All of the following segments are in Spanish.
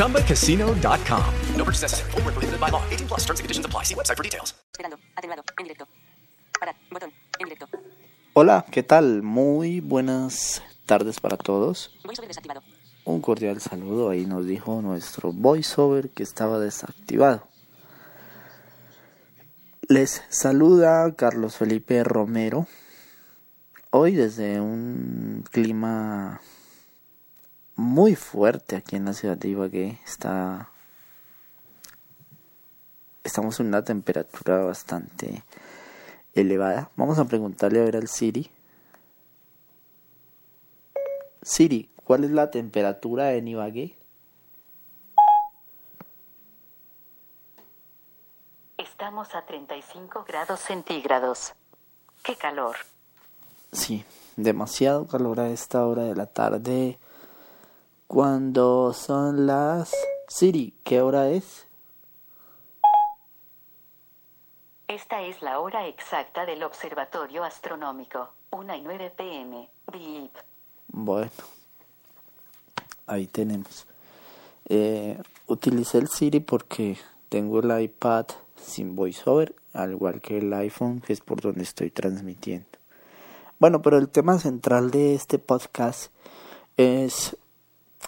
ChumbaCasino.com. No purchase necessary. Full prohibited by law. 18 plus terms and conditions apply. See website for details. Esperando. Atenuado. En directo. Parar. Botón. En directo. Hola, ¿qué tal? Muy buenas tardes para todos. Un cordial saludo. Ahí nos dijo nuestro voiceover que estaba desactivado. Les saluda Carlos Felipe Romero. Hoy desde un clima muy fuerte aquí en la ciudad de Ibagué está estamos en una temperatura bastante elevada. Vamos a preguntarle a ver al Siri. Siri, ¿cuál es la temperatura en Ibagué? Estamos a 35 grados centígrados. ¡Qué calor! Sí, demasiado calor a esta hora de la tarde. Cuando son las... Siri, ¿qué hora es? Esta es la hora exacta del observatorio astronómico, 1 y 9 pm. Beep. Bueno, ahí tenemos. Eh, utilicé el Siri porque tengo el iPad sin voiceover, al igual que el iPhone, que es por donde estoy transmitiendo. Bueno, pero el tema central de este podcast es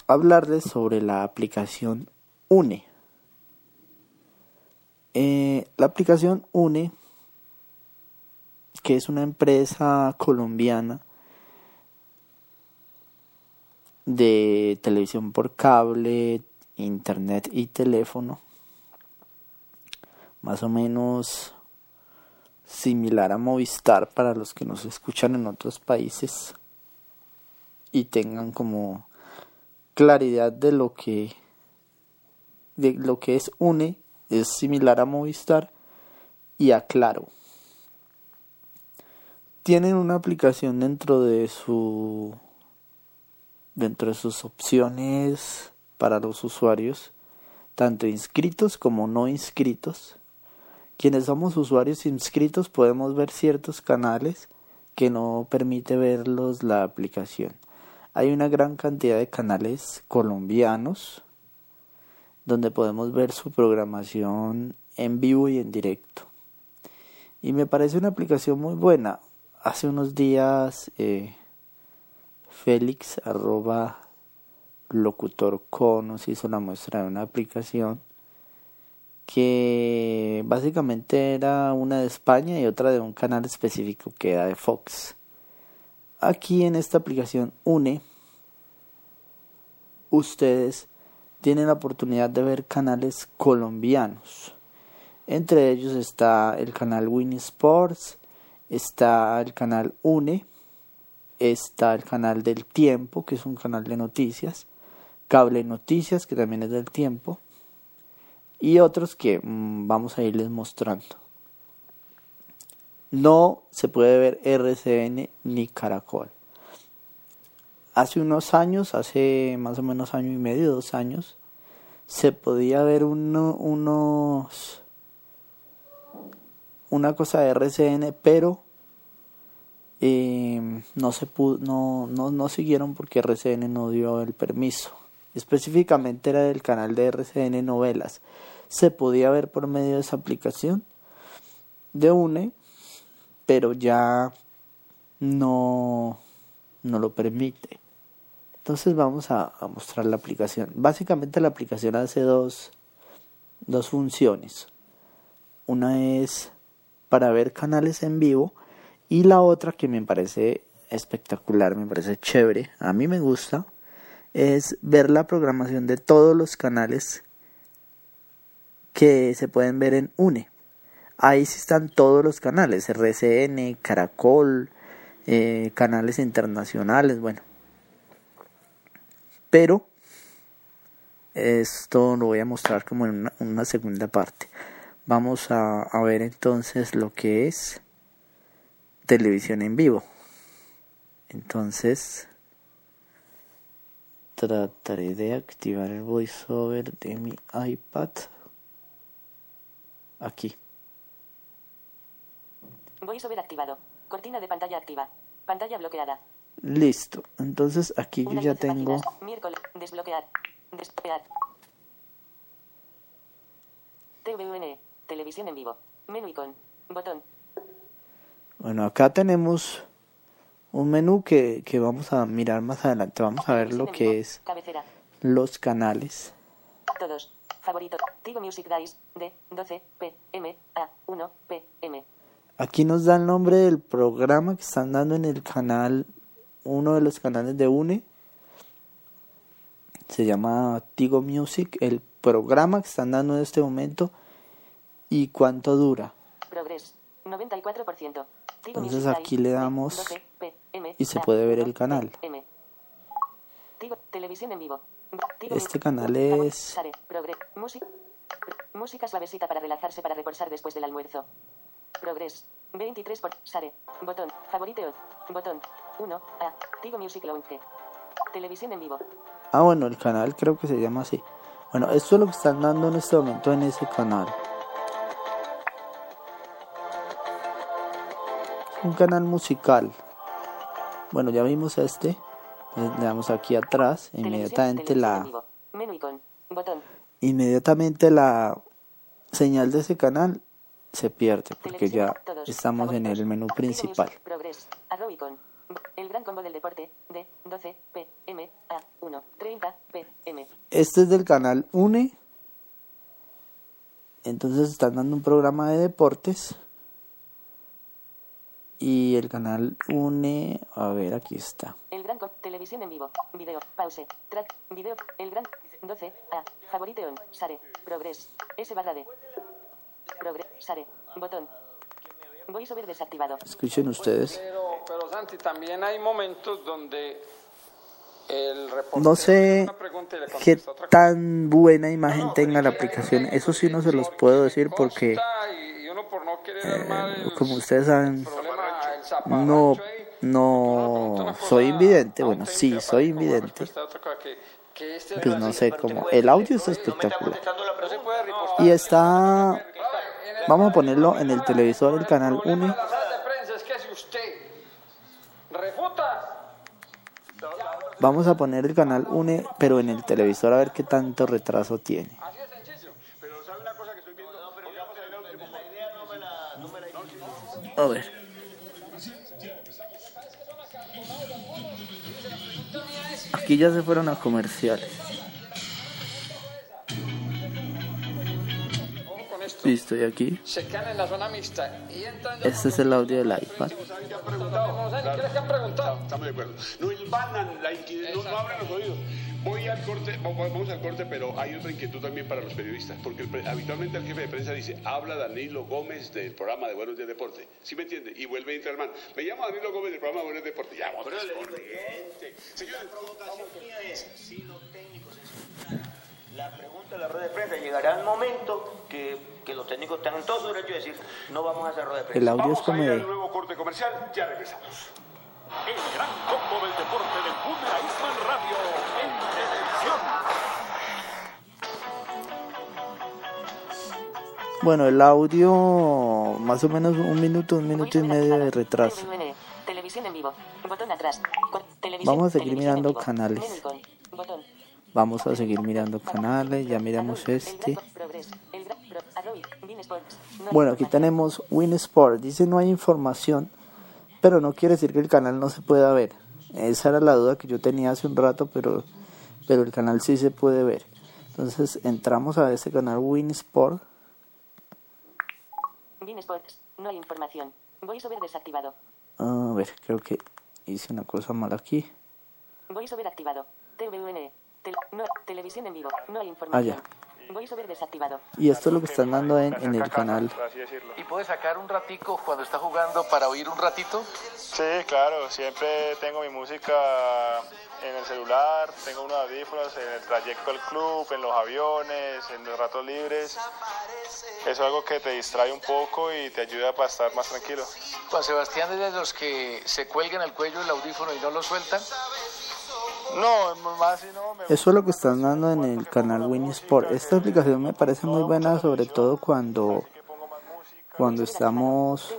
hablarles sobre la aplicación UNE. Eh, la aplicación UNE, que es una empresa colombiana de televisión por cable, internet y teléfono, más o menos similar a Movistar para los que nos escuchan en otros países y tengan como claridad de lo que de lo que es UNE es similar a Movistar y a Claro. Tienen una aplicación dentro de su dentro de sus opciones para los usuarios, tanto inscritos como no inscritos. Quienes somos usuarios inscritos podemos ver ciertos canales que no permite verlos la aplicación. Hay una gran cantidad de canales colombianos donde podemos ver su programación en vivo y en directo. Y me parece una aplicación muy buena. Hace unos días eh, Félix arroba locutor nos hizo la muestra de una aplicación que básicamente era una de España y otra de un canal específico que era de Fox. Aquí en esta aplicación une ustedes tienen la oportunidad de ver canales colombianos. Entre ellos está el canal Win Sports, está el canal UNE, está el canal del Tiempo, que es un canal de noticias, Cable Noticias, que también es del Tiempo, y otros que mm, vamos a irles mostrando. No se puede ver RCN ni Caracol hace unos años, hace más o menos año y medio, dos años, se podía ver uno, unos una cosa de RCN, pero eh, no se pudo, no, no, no siguieron porque RCN no dio el permiso. Específicamente era del canal de RCN Novelas. Se podía ver por medio de esa aplicación de UNE, pero ya no, no lo permite. Entonces vamos a, mostrar la aplicación. Básicamente la aplicación hace dos, dos funciones. Una es para ver canales en vivo y la otra que me parece espectacular, me parece chévere, a mí me gusta, es ver la programación de todos los canales que se pueden ver en UNE. Ahí sí están todos los canales, RCN, Caracol, eh, canales internacionales, bueno. Pero esto lo voy a mostrar como en una, segunda parte. Vamos a, a ver entonces lo que es televisión en vivo. Entonces, trataré de activar el voiceover de mi iPad aquí. Voiceover activado. Cortina de pantalla activa. Pantalla bloqueada. Listo. Entonces aquí yo ya tengo. Miércoles. Desbloquear. Desbloquear. TVN. Televisión en vivo. Menú icon. Botón. Bueno, acá tenemos un menú que, que vamos a mirar más adelante. Vamos a ver lo que es Cabecera. los canales. Todos. Favorito. Tigo Music Dice. D. 12. P. M. A. 1. P. M. Aquí nos da el nombre del programa que están dando en el canal, uno de los canales de UNE. Se llama Tigo Music, el programa que están dando en este momento y cuánto dura. Progress. 94%. Tigo Entonces aquí le D. damos 12. P. M. y se puede ver el 1. canal. Televisión en vivo. Este canal es-. Música. Suavecita para relajarse para después del almuerzo. Progress. 23 por Sare. Botón. Favorito. Botón. 1. A. Tigo Music Lounge. Televisión en vivo. Ah, bueno, el canal creo que se llama así. Bueno, esto es lo que están dando en este momento en ese canal. Un canal musical. Bueno, ya vimos este. Eh, Le damos aquí atrás. Inmediatamente la, inmediatamente la señal de ese canal se pierde porque ya estamos en el menú principal. El gran combo del deporte. D. 12. P. M. A. 1. 30. P. M. Este es del canal UNE. Entonces están dando un programa de deportes. Y el canal UNE, a ver, aquí está. El gran televisión en vivo. Video. Pause. Track. Video. El gran 12. A. Favorito on. Sare. Progress. S barra D. Progress. Sare. Botón. Voiceover desactivado. Escuchen ustedes. Pero, pero Santi, también hay momentos donde el reportero No sé una pregunta y le qué tan buena imagen No, tenga la aplicación. Eso sí no se los puedo decir porque, y- y uno por no querer armar eh, el- como ustedes saben, no, no soy invidente. Bueno, sí, soy invidente. este Pues no sé cómo. El audio está espectacular. Y está. Vamos a ponerlo en el televisor, el canal problema 1. de la sala de prensa es que si usted refuta Vamos a poner el canal 1, pero en el televisor a ver qué tanto retraso tiene. A ver. Aquí ya se fueron a comerciales. Listo, y aquí. Se quedan en la zona mixta y entran ya. Este es el audio del iPad. Estamos de acuerdo. No hilvanan la inquietud, no, no abran los oídos. Voy al corte, vamos al corte, pero hay otra inquietud también para los periodistas, porque el habitualmente el jefe de prensa dice, habla Danilo Gómez del programa de Buenos Días Deporte, ¿sí me entiende? Y vuelve a entrar hermano. Me llamo Danilo Gómez del programa de Buenos Días Deporte. Ya, vamos. Señores, La pregunta de la rueda de prensa llegará el momento que, que los técnicos tengan todo su derecho de decir no vamos a hacer rueda de prensa. El audio es vamos a como ir al de. nuevo corte comercial, ya regresamos. El gran combo del deporte de Boomer Iceman Radio en televisión. Bueno, el audio más o menos un minuto, un minuto y medio de retraso. TVN. Televisión en vivo. Botón atrás. Cor- televisión- Vamos a seguir mirando canales. Vamos a seguir mirando canales, ya miramos este. Bueno, aquí información. tenemos Win Sport. Dice no hay información, pero no quiere decir que el canal no se pueda ver. Esa era la duda que yo tenía hace un rato, pero, pero el canal sí se puede ver. Entonces entramos a ese canal Win Sport. Bean Sports. No hay información. VoiceOver desactivado. A ver, creo que hice una cosa mal aquí. VoiceOver activado. TVN. No, televisión en vivo. No hay información. Ah, VoiceOver desactivado. Y esto es lo que están dando en, en el canal. ¿Y puede sacar un ratico cuando está jugando para oír un ratito? Sí, claro, siempre tengo mi música en el celular, tengo unos audífonos en el trayecto al club, en los aviones, en los ratos libres. Eso es algo que te distrae un poco y te ayuda para estar más tranquilo. Juan Sebastián es de los que se cuelgan el cuello el audífono y no lo sueltan. No, más no, me Eso es lo que están dando en el canal Win Sport. Esta aplicación me parece muy buena, sobre todo cuando, cuando estamos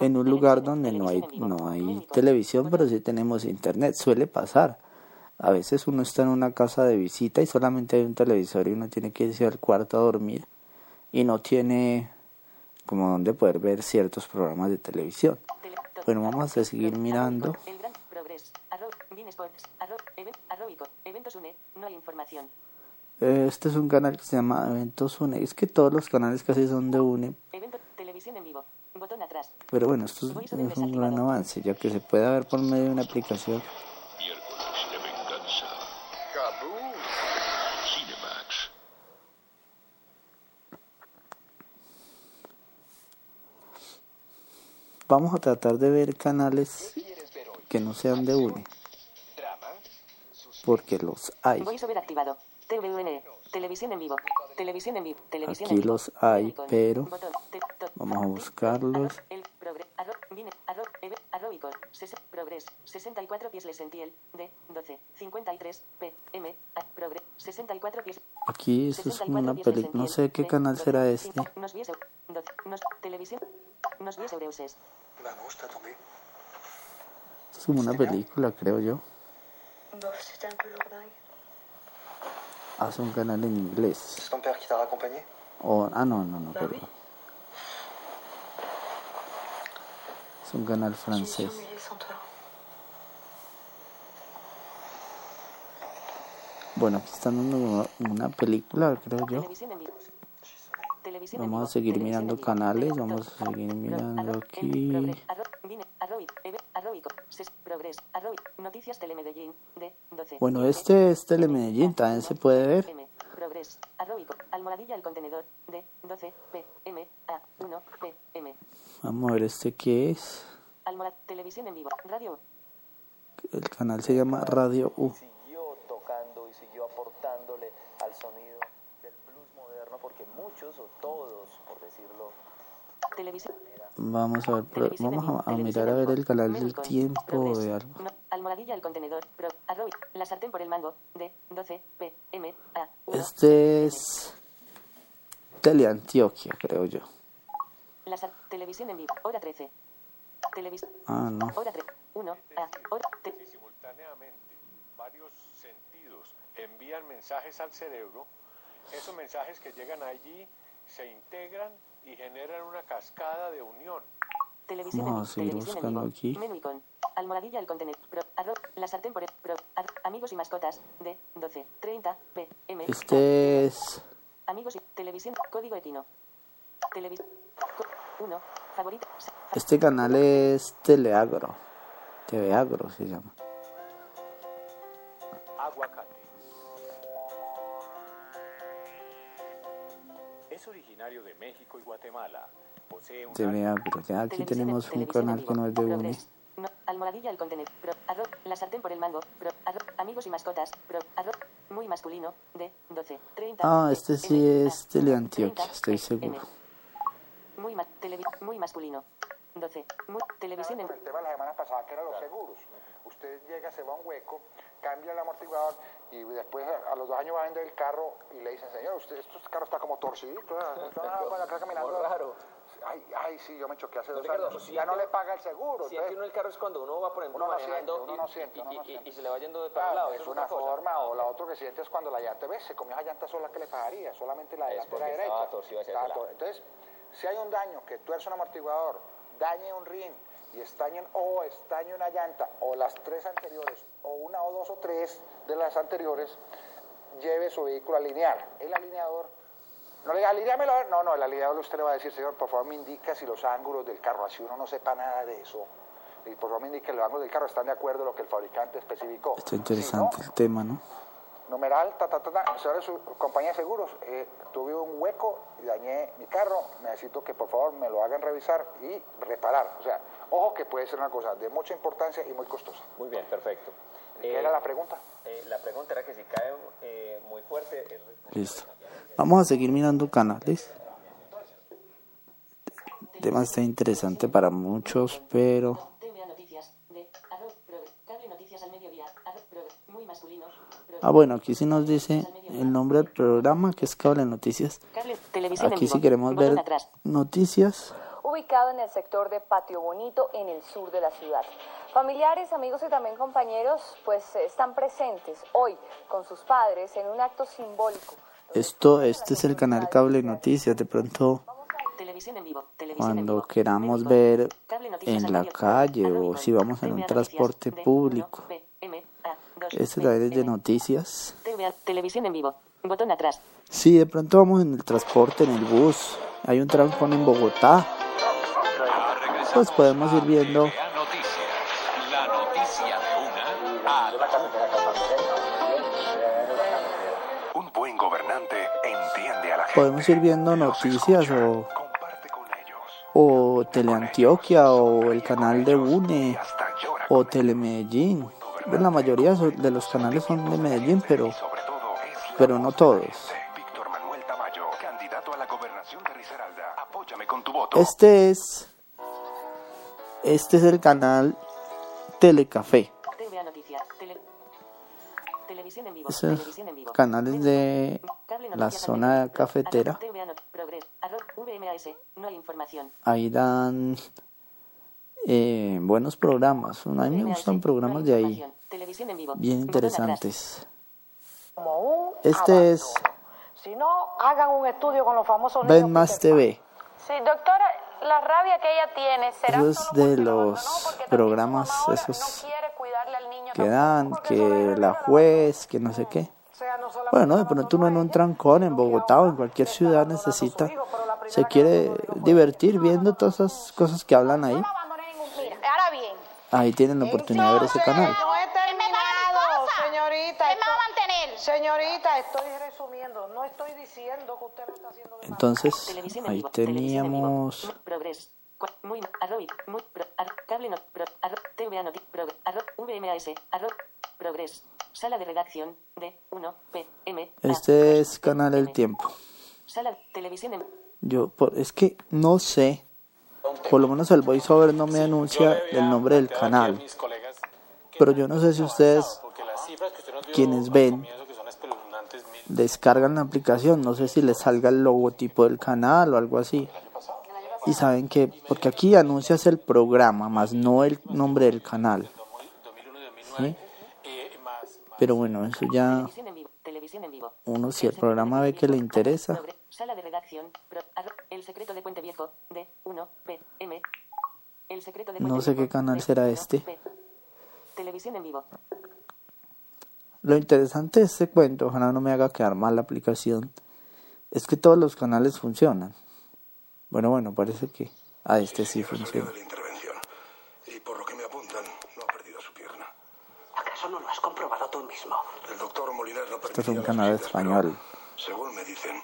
en un lugar donde no hay, no hay televisión, pero sí tenemos internet. Suele pasar. A veces uno está en una casa de visita y solamente hay un televisor y uno tiene que irse al cuarto a dormir y no tiene como donde poder ver ciertos programas de televisión. Bueno, vamos a seguir mirando. El gran progress. Arrow. Bean Sports. Event. Eventos. No hay información. Eh, Este es un canal que se llama Eventos UNE. Es que todos los canales casi son de UNE, Evento. Televisión en vivo. Botón atrás. pero bueno, esto es, es un gran avance, ya que se puede ver por medio de una aplicación. Vamos a tratar de ver canales que no sean de UNE, porque los hay. VoiceOver activado. TVN. Televisión en vivo. Televisión en vivo. Televisión Aquí en vivo. los hay, pero vamos a buscarlos. El progre. Arrow. Bean. Arrow. Eve. Arrow icon. Ses- progress. 64 pies le sentiel. D. 12. 53. P. M. A. Progre. 64 pies. Aquí esto es como una película, no sé qué canal será este. Nos vies. 12. Nos. Televisión. Nos vies Eureuses. Me gusta también. Es como una película, creo yo. Ah, es un canal en inglés. ¿Es ton père qui t'a raccompagné O, ah, no, no, no, perdón. Es un canal francés. Bueno, aquí están dando una, película, creo yo. Vamos a seguir mirando canales, vamos a seguir mirando aquí. El progre- Arrow, Vine, Arrow, Eve, Arrow, Ico, Ses, Progress, Arrow, Noticias Telemedellín, D, 12. Bueno, este es Telemedellín, también se puede ver. M, Progress, Arrow, Ico, Almohadilla el contenedor, D, 12, P, M, A, 1, P, M. Vamos a ver este qué es. Almohad, televisión en vivo, radio, El canal se llama Radio U. siguió tocando y siguió aportándole al sonido del blues moderno porque muchos o todos, por decirlo, Vamos a ver, pero vamos a, a mirar a ver el canal del tiempo de algo. Almohadilla el contenedor, la sartén por el mango, D, 12, P, M, A, 1, Este es Teleantioquia, creo yo. la televisión en vivo, hora 13. Televisión, Ah, no. hora 3, 1, A, hora, Si simultáneamente varios sentidos envían mensajes al cerebro, esos mensajes que llegan allí se integran y generan una cascada de unión. Televisión Vamos a seguir buscando aquí. Menú icon. Almohadilla el contenedor. Pro, arroz, la sartén por el, pro, ar- amigos y mascotas. D, 12, 30, P, M. Este es Amigos y televisión. Código etino. Televisión. 1. Favorito. sa- fa- este canal es Teleagro. TV Agro se llama. De México y Guatemala. Posee un. Ya aquí tenemos un canal que no es de. No, almohadilla el contenedor. Pro, arroz, la sartén por el mango. Pro, arroz, amigos y mascotas. Pro, arroz, muy masculino. D, 12, 30. Ah, este sí M, es A, Teleantioquia, 30, estoy seguro. M. Muy, ma- televi- muy masculino. 12. Muy, televisión en el tema de la semana pasada, que eran los seguros. Usted llega, se va a un hueco, cambia el amortiguador y después a, a los dos años va a vender el carro y le dicen, señor, usted, este carro está como torcidito, está acá caminando. Raro. Ay, ay, sí, yo me choqué hace No, dos Ricardo, años. si ya no le paga el seguro. Siente entonces- uno el carro es cuando uno va, por ejemplo, Uno no siente, manejando uno y, no siente, y- uno no y- siente. y se le va yendo de Ah, para un lado. es una forma, o la otra que siente es cuando la llanta ve, se comió esa llanta sola que le pagaría, solamente la delantera derecha. estaba torcido hacia Entonces, si hay un daño que tuerce un amortiguador, dañe un rin y estañe o estañe una llanta, o las tres anteriores, o una o dos o tres de las anteriores, lleve su vehículo a alinear. El alineador No le diga, alineámelo. No, no, el alineador usted le va a decir, señor, por favor me indica si los ángulos del carro, así uno no sepa nada de eso. Y por favor me indique que los ángulos del carro están de acuerdo a lo que el fabricante especificó. Está interesante el tema, ¿no? Numeral, ta, ta, ta, ta. Señores, su compañía de seguros, eh, tuve un hueco y dañé mi carro. Necesito que por favor me lo hagan revisar y reparar. O sea, ojo que puede ser una cosa de mucha importancia y muy costosa. Muy bien, perfecto. ¿Qué Eh, era la pregunta? eh, la pregunta era que si cae eh, muy fuerte... Listo. Vamos a seguir mirando canales. El tema está interesante para muchos, pero Noticias de arroba progre. Cable Noticias al mediodía. arroba progre. Muy masculinos. Ah, bueno, aquí sí nos dice el nombre del programa, que es Cable Noticias. Aquí si queremos ver noticias, ubicado en el sector de Patio Bonito, en el sur de la ciudad. Familiares, amigos y también compañeros, pues están presentes hoy con sus padres en un acto simbólico. esto, este es el canal Cable Noticias. De pronto, Televisión en vivo. Televisión en cuando queramos ver en la calle o si vamos en un transporte público, 1 PM A 2 este también es de noticias. TVA Televisión en vivo. Botón atrás. Si de pronto vamos en el transporte, en el bus, hay un trancón en Bogotá, pues podemos ir viendo La noticia de una a Un buen gobernante entiende a la gente. podemos ir viendo noticias o o Teleantioquia o el canal de UNE o Telemedellín. La mayoría de los canales son de Medellín, pero pero no todos. Este es este es el canal Telecafé. Esos canales de la zona cafetera. Ahí dan eh, buenos programas. A mí me gustan programas de ahí, bien interesantes. Este es Si no, hagan un estudio con los famosos Ven Más TV. Sí, doctora, la rabia que ella tiene será Eso es de los programas esos que dan, que la juez, que no sé qué. Bueno, de pronto uno en un trancón en Bogotá o en cualquier ciudad necesita, se quiere divertir viendo todas esas cosas que hablan ahí. Ahí tienen la oportunidad de ver ese canal. no he terminado, señorita. estoy- Señorita, estoy resumiendo. No estoy diciendo que usted lo está haciendo de Entonces, ahí teníamos Progres. Cua- Muy arroba muy pro, ar- cable not, pro, arro, TVA noti, pro, arro, VMAS, arro, progres. Sala de redacción de 1 PM. este es canal El Tiempo. Sala televisión en Yo por- es que no sé, por lo menos el voiceover no me anuncia el nombre del canal. Pero yo no sé si ustedes quienes ven descargan la aplicación, no sé si les salga el logotipo del canal o algo así. Y saben que, porque aquí anuncias el programa, más no el nombre del canal. ¿Sí? Pero bueno, eso ya televisión en vivo. Uno si el programa ve que le interesa, Progre- Sala de redacción. pro- arro- el secreto de Puente Viejo de 1 PM. El secreto de Puente no sé qué canal será 1 este. P. Televisión en vivo. Lo interesante de este cuento, ojalá no me haga quedar mal la aplicación, es que todos los canales funcionan. Bueno, bueno, parece que a este sí funciona. Y por lo que me apuntan, no ha perdido su pierna. ¿Acaso no lo has comprobado tú mismo? El doctor Moliner no Este es un canal español. Según me dicen,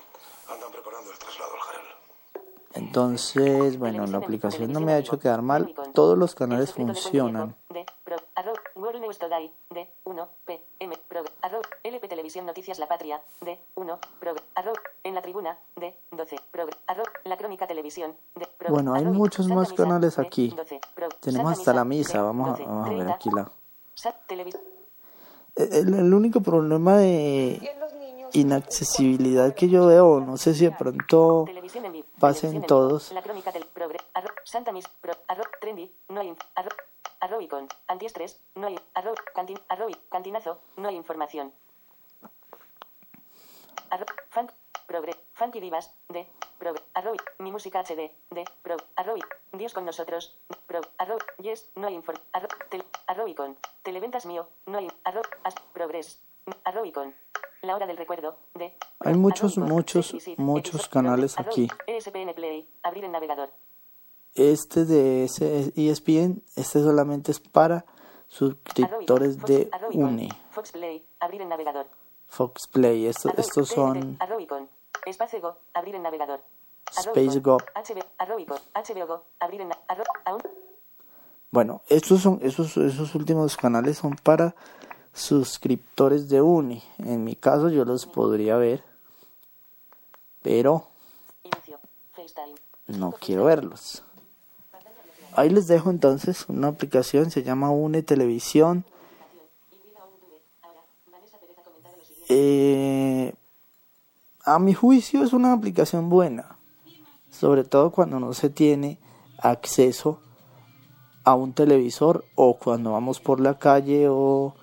andan preparando el traslado al Jarel. Entonces, bueno, la aplicación no me ha hecho quedar mal. Todos los canales funcionan. De pro, arro, World News Today de 1 PM. Pro, arro, LP Televisión Noticias La Patria de 1 Pro, arro, en la tribuna de 12 Pro, arro, La Crónica Televisión de Bueno, hay muchos más canales aquí. 12, Pro, Tenemos hasta la Misa Vamos a, 12, vamos a ver 30, aquí la. El, único problema de inaccesibilidad que yo veo, no sé si de pronto pasen todos. Antiestrés. No hay. Cantinazo. No hay información. Arro. Funky Divas. De. Progre. Arro, mi música HD. De. Pro. Arro, Dios con nosotros. Pro. Arro, yes. No hay inform. Arro, tel, arro icon. Televentas mío. No hay. Arro, as, progress. Arro icon. La hora del recuerdo. De. Hay muchos, muchos, muchos canales aquí. ESPN Play. Abrir el navegador. Este de ese ESPN, este solamente es para suscriptores de UNE. Fox Play. Abrir el navegador. Fox Play, estos, estos son Arrobicon. Espacio Go. Abrir el navegador. Space Go. Bueno, estos son esos esos últimos canales son para suscriptores de Uni. En mi caso yo los podría ver, pero no quiero verlos. Ahí les dejo entonces una aplicación, se llama Une Televisión. Eh, a mi juicio es una aplicación buena, sobre todo cuando no se tiene acceso a un televisor o cuando vamos por la calle o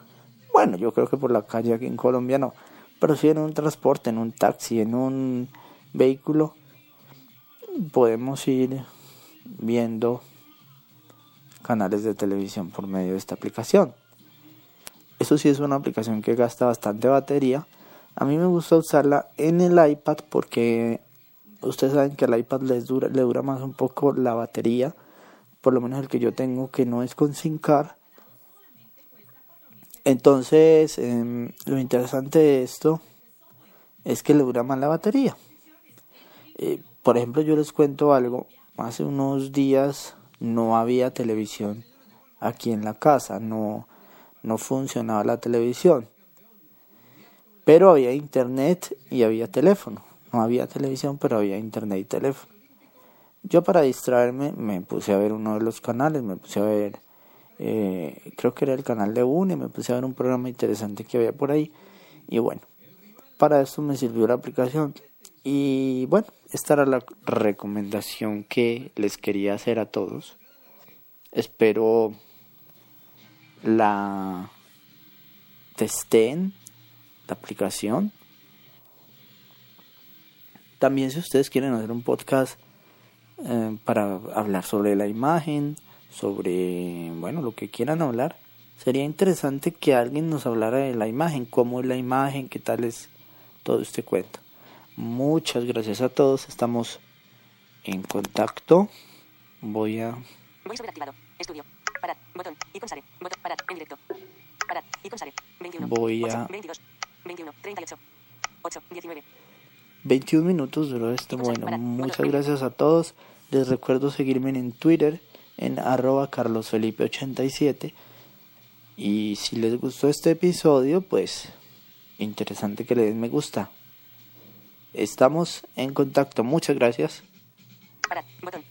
bueno, yo creo que por la calle aquí en Colombia no, pero si en un transporte, en un taxi, en un vehículo podemos ir viendo canales de televisión por medio de esta aplicación. Eso sí es una aplicación que gasta bastante batería. A mí me gusta usarla en el iPad porque ustedes saben que al iPad les dura, le dura más un poco la batería, por lo menos el que yo tengo que no es con SIM card. Entonces, eh, lo interesante de esto es que le dura más la batería. Eh, por ejemplo, yo les cuento algo. Hace unos días no había televisión aquí en la casa, no, no funcionaba la televisión. Pero había internet y había teléfono. No había televisión, pero había internet y teléfono. Yo para distraerme me puse a ver uno de los canales, me puse a ver, eh, creo que era el canal de UNE, me puse a ver un programa interesante que había por ahí. Y bueno, para eso me sirvió la aplicación. Y bueno, esta era la recomendación que les quería hacer a todos. Espero la testeen, la aplicación. También si ustedes quieren hacer un podcast eh, para hablar sobre la imagen, sobre, bueno, lo que quieran hablar, sería interesante que alguien nos hablara de la imagen, cómo es la imagen, qué tal es todo este cuento. Muchas gracias a todos, estamos en contacto. Voy a... Voy sobre activado. Estudio. Parad. Botón. Y Sare. Botón. Parad. En directo. Parad. Y Sare. 21. Voy 8, a- 22. 21. 38. 8. 19. 21 minutos duró esto. Bueno, muchas gracias a todos. Les recuerdo seguirme en Twitter en arroba carlosfelipe87. Y si les gustó este episodio, pues interesante que le den me gusta. Estamos en contacto. Muchas gracias. Parad. Botón.